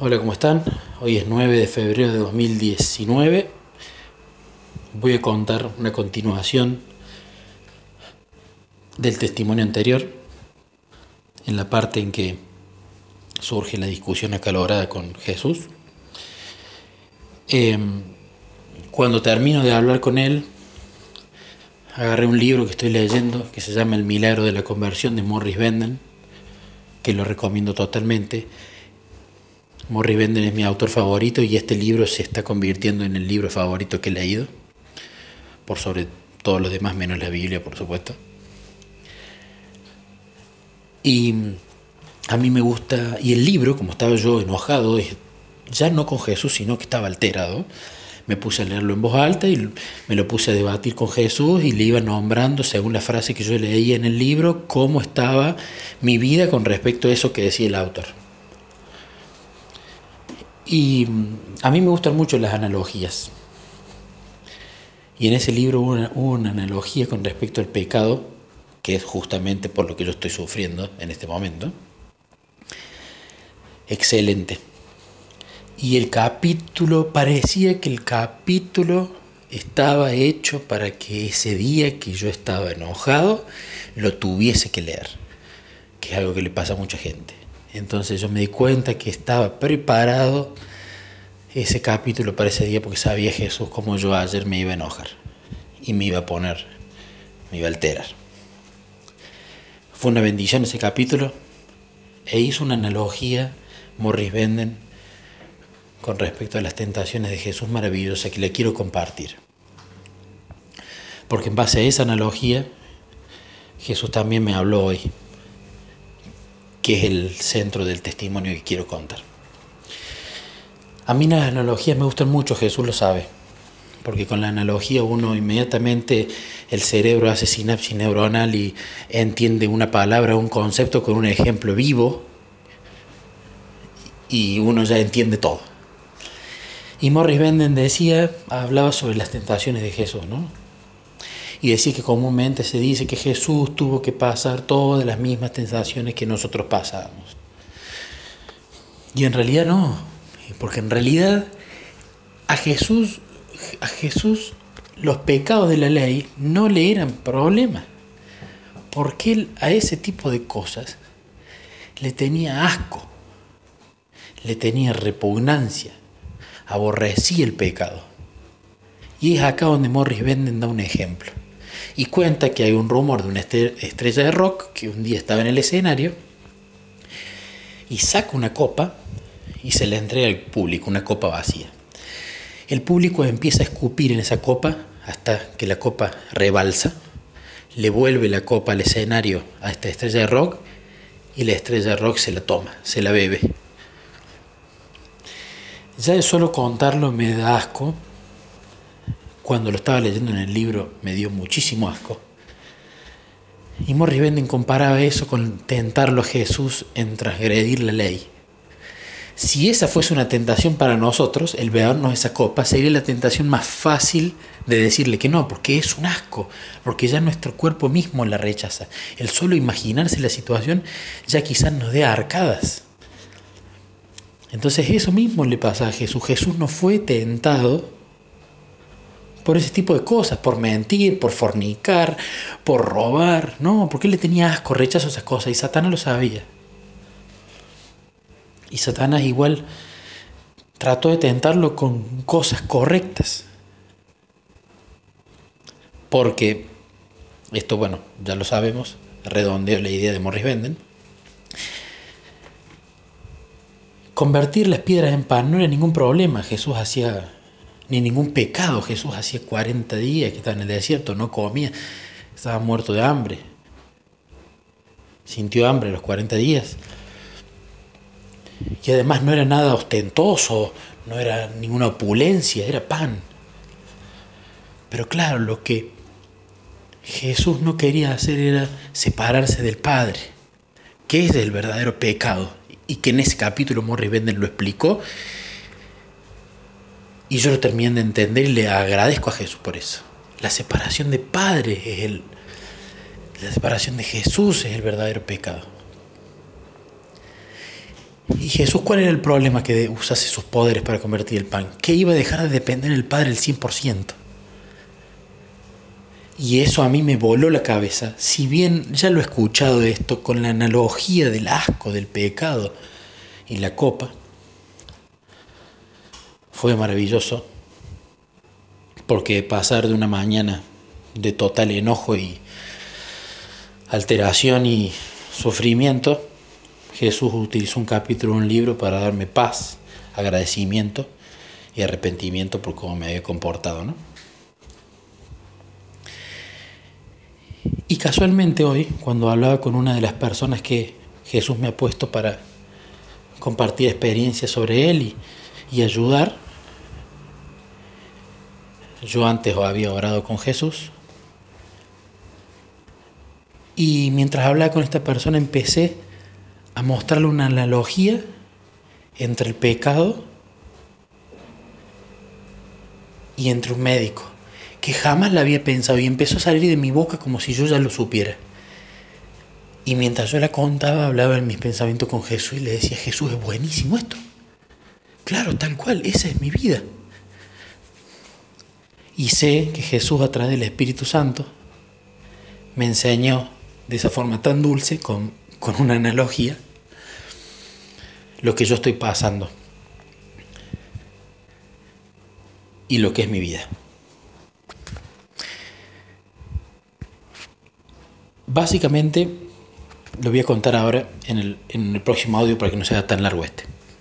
Hola, ¿cómo están? Hoy es 9 de febrero de 2019. Voy a contar una continuación del testimonio anterior, en la parte en que surge la discusión acalorada con Jesús. Em, cuando termino de hablar con él, agarré un libro que estoy leyendo que se llama El milagro de la conversión de Morris Benden, que lo recomiendo totalmente Morris Benden es mi autor favorito y este libro se está convirtiendo en el libro favorito que he leído, por sobre todos los demás, menos la Biblia, por supuesto. Y a mí me gusta, y el libro, como estaba yo enojado, ya no con Jesús, sino que estaba alterado, me puse a leerlo en voz alta y me lo puse a debatir con Jesús y le iba nombrando, según la frase que yo leía en el libro, cómo estaba mi vida con respecto a eso que decía el autor. Y mm, a mí me gustan mucho las analogías. Y en ese libro hubo una, analogía con respecto al pecado, que es justamente por lo que yo estoy sufriendo en este momento. Excelente. Y el capítulo, parecía que el capítulo estaba hecho para que ese día que yo estaba enojado lo tuviese que leer, que es algo que le pasa a mucha gente. Entonces yo me di cuenta que estaba preparado ese capítulo para ese día porque sabía Jesús como yo ayer me iba a enojar y me iba a poner, me iba a alterar. Fue una bendición ese capítulo e hizo una analogía Morris Benden con respecto a las tentaciones de Jesús maravillosa que le quiero compartir. Porque en base a esa analogía, Jesús también me habló hoy que es el centro del testimonio que quiero contar. A mí las analogías me gustan mucho, Jesús lo sabe, porque con la analogía uno inmediatamente el cerebro hace sinapsis neuronal y entiende una palabra, un concepto con un ejemplo vivo y uno ya entiende todo. Y Morris Benden decía, hablaba sobre las tentaciones de Jesús, ¿no? Y decir que comúnmente se dice que Jesús tuvo que pasar todas las mismas tentaciones que nosotros pasamos. Y en realidad no, porque en realidad a Jesús, a Jesús los pecados de la ley no le eran problema, porque él a ese tipo de cosas le tenía asco, le tenía repugnancia, aborrecía el pecado. Y es acá donde Morris Benden da un ejemplo y cuenta que hay un rumor de una estrella de rock que un día estaba en el escenario y saca una copa y se la entrega al público, una copa vacía. El público empieza a escupir en esa copa hasta que la copa rebalsa, le vuelve la copa al escenario a esta estrella de rock y la estrella de rock se la toma, se la bebe. Ya de solo contarlo me da asco cuando lo estaba leyendo en el libro me dio muchísimo asco. Y Morris Benden comparaba eso con tentarlo a Jesús en transgredir la ley. Si esa fuese una tentación para nosotros, el bebernos esa copa sería la tentación más fácil de decirle que no, porque es un asco, porque ya nuestro cuerpo mismo la rechaza. El solo imaginarse la situación ya quizás nos dé arcadas. Entonces eso mismo le pasa a Jesús. Jesús no fue tentado por ese tipo de cosas, por mentir, por fornicar, por robar. No, porque él le tenía asco, rechazo esas cosas y Satanás lo sabía. Y Satanás igual trató de tentarlo con cosas correctas. Porque, esto bueno, ya lo sabemos, redondeo la idea de Morris Benden. Convertir las piedras en pan no era ningún problema. Jesús hacía ni ningún pecado. Jesús hacía 40 días que estaba en el desierto, no comía, estaba muerto de hambre. Sintió hambre los 40 días. Y además no era nada ostentoso, no era ninguna opulencia, era pan. Pero claro, lo que Jesús no quería hacer era separarse del Padre, que es el verdadero pecado, y que en ese capítulo Morris Bender lo explicó y yo lo terminé de entender y le agradezco a Jesús por eso. La separación de Padre es el. La separación de Jesús es el verdadero pecado. Y Jesús, ¿cuál era el problema que usase sus poderes para convertir el pan? Que iba a dejar de depender del Padre el 100%. Y eso a mí me voló la cabeza. Si bien ya lo he escuchado esto con la analogía del asco, del pecado y la copa, fue maravilloso. Porque pasar de una mañana de total enojo y alteración y sufrimiento, Jesús utilizó un capítulo un libro para darme paz, agradecimiento y arrepentimiento por cómo me había comportado, ¿no? Y casualmente hoy, cuando hablaba con una de las personas que Jesús me ha puesto para compartir experiencias sobre Él y, ayudar, yo antes había orado con Jesús. Y mientras hablaba con esta persona empecé a mostrarle una analogía entre el pecado y entre un médico que jamás la había pensado y empezó a salir de mi boca como si yo ya lo supiera. Y mientras yo la contaba, hablaba en mis pensamientos con Jesús y le decía, Jesús, es buenísimo esto. Claro, tal cual, esa es mi vida. Y sé que Jesús a través del Espíritu Santo me enseñó de esa forma tan dulce, con, con una analogía, lo que yo estoy pasando y lo que es mi vida. Básicamente, lo voy a contar ahora en el, en el próximo audio para que no sea tan largo este.